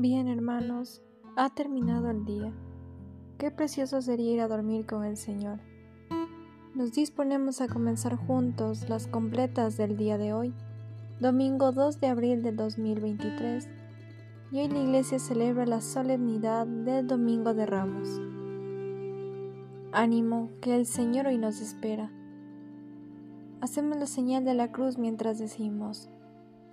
Bien, hermanos, ha terminado el día. Qué precioso sería ir a dormir con el Señor. Nos disponemos a comenzar juntos las completas del día de hoy, domingo 2 de abril de 2023, y hoy la iglesia celebra la solemnidad del Domingo de Ramos. Ánimo, que el Señor hoy nos espera. Hacemos la señal de la cruz mientras decimos,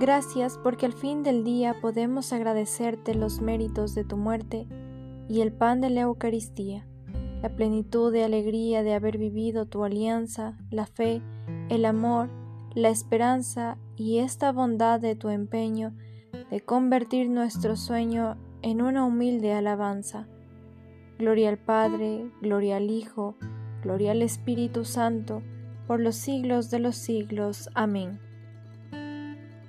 Gracias porque al fin del día podemos agradecerte los méritos de tu muerte y el pan de la Eucaristía, la plenitud de alegría de haber vivido tu alianza, la fe, el amor, la esperanza y esta bondad de tu empeño de convertir nuestro sueño en una humilde alabanza. Gloria al Padre, gloria al Hijo, gloria al Espíritu Santo, por los siglos de los siglos. Amén.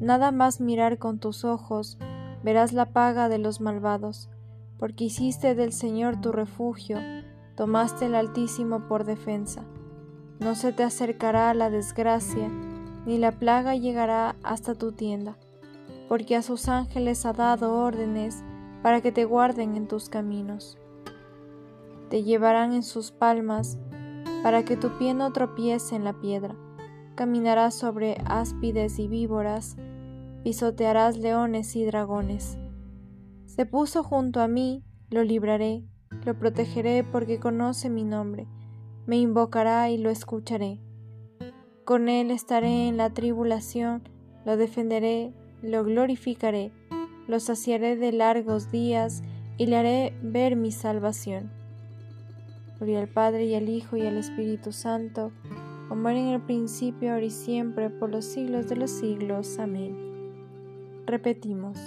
Nada más mirar con tus ojos, verás la paga de los malvados, porque hiciste del Señor tu refugio, tomaste el Altísimo por defensa. No se te acercará la desgracia, ni la plaga llegará hasta tu tienda, porque a sus ángeles ha dado órdenes para que te guarden en tus caminos. Te llevarán en sus palmas, para que tu pie no tropiece en la piedra caminarás sobre áspides y víboras, pisotearás leones y dragones. Se puso junto a mí, lo libraré, lo protegeré porque conoce mi nombre, me invocará y lo escucharé. Con él estaré en la tribulación, lo defenderé, lo glorificaré, lo saciaré de largos días y le haré ver mi salvación. Gloria al Padre y al Hijo y al Espíritu Santo, como era en el principio, ahora y siempre, por los siglos de los siglos. Amén. Repetimos,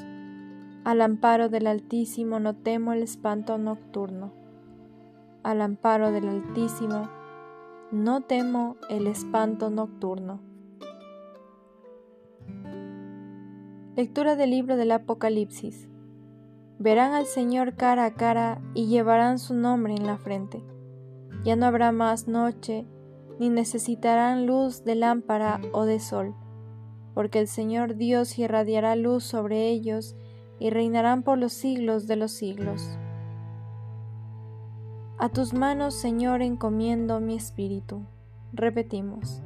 al amparo del Altísimo no temo el espanto nocturno. Al amparo del Altísimo no temo el espanto nocturno. Lectura del libro del Apocalipsis. Verán al Señor cara a cara y llevarán su nombre en la frente. Ya no habrá más noche, ni necesitarán luz de lámpara o de sol, porque el Señor Dios irradiará luz sobre ellos y reinarán por los siglos de los siglos. A tus manos, Señor, encomiendo mi espíritu. Repetimos,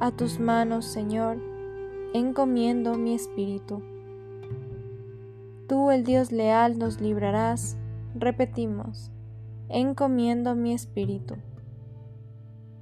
a tus manos, Señor, encomiendo mi espíritu. Tú, el Dios leal, nos librarás. Repetimos, encomiendo mi espíritu.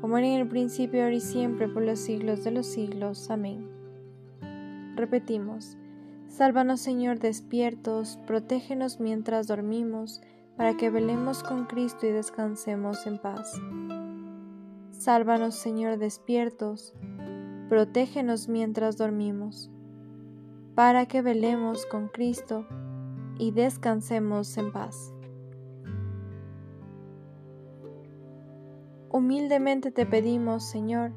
como en el principio, ahora y siempre, por los siglos de los siglos. Amén. Repetimos, Sálvanos Señor despiertos, protégenos mientras dormimos, para que velemos con Cristo y descansemos en paz. Sálvanos, Señor, despiertos, protégenos mientras dormimos, para que velemos con Cristo y descansemos en paz. Humildemente te pedimos, Señor,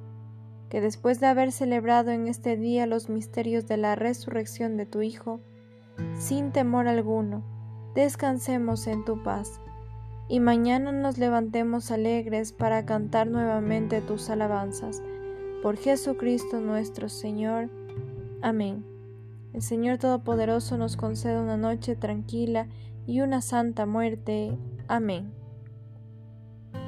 que después de haber celebrado en este día los misterios de la resurrección de tu Hijo, sin temor alguno, descansemos en tu paz y mañana nos levantemos alegres para cantar nuevamente tus alabanzas. Por Jesucristo nuestro Señor. Amén. El Señor Todopoderoso nos conceda una noche tranquila y una santa muerte. Amén.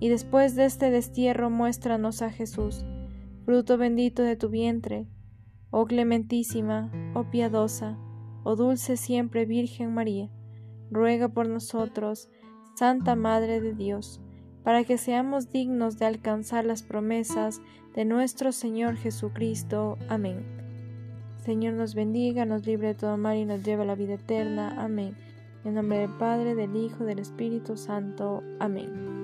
y después de este destierro muéstranos a Jesús, fruto bendito de tu vientre, oh clementísima, oh piadosa, oh dulce siempre Virgen María, ruega por nosotros, Santa Madre de Dios, para que seamos dignos de alcanzar las promesas de nuestro Señor Jesucristo. Amén. Señor nos bendiga, nos libre de todo mal y nos lleve a la vida eterna. Amén. En nombre del Padre, del Hijo, del Espíritu Santo. Amén.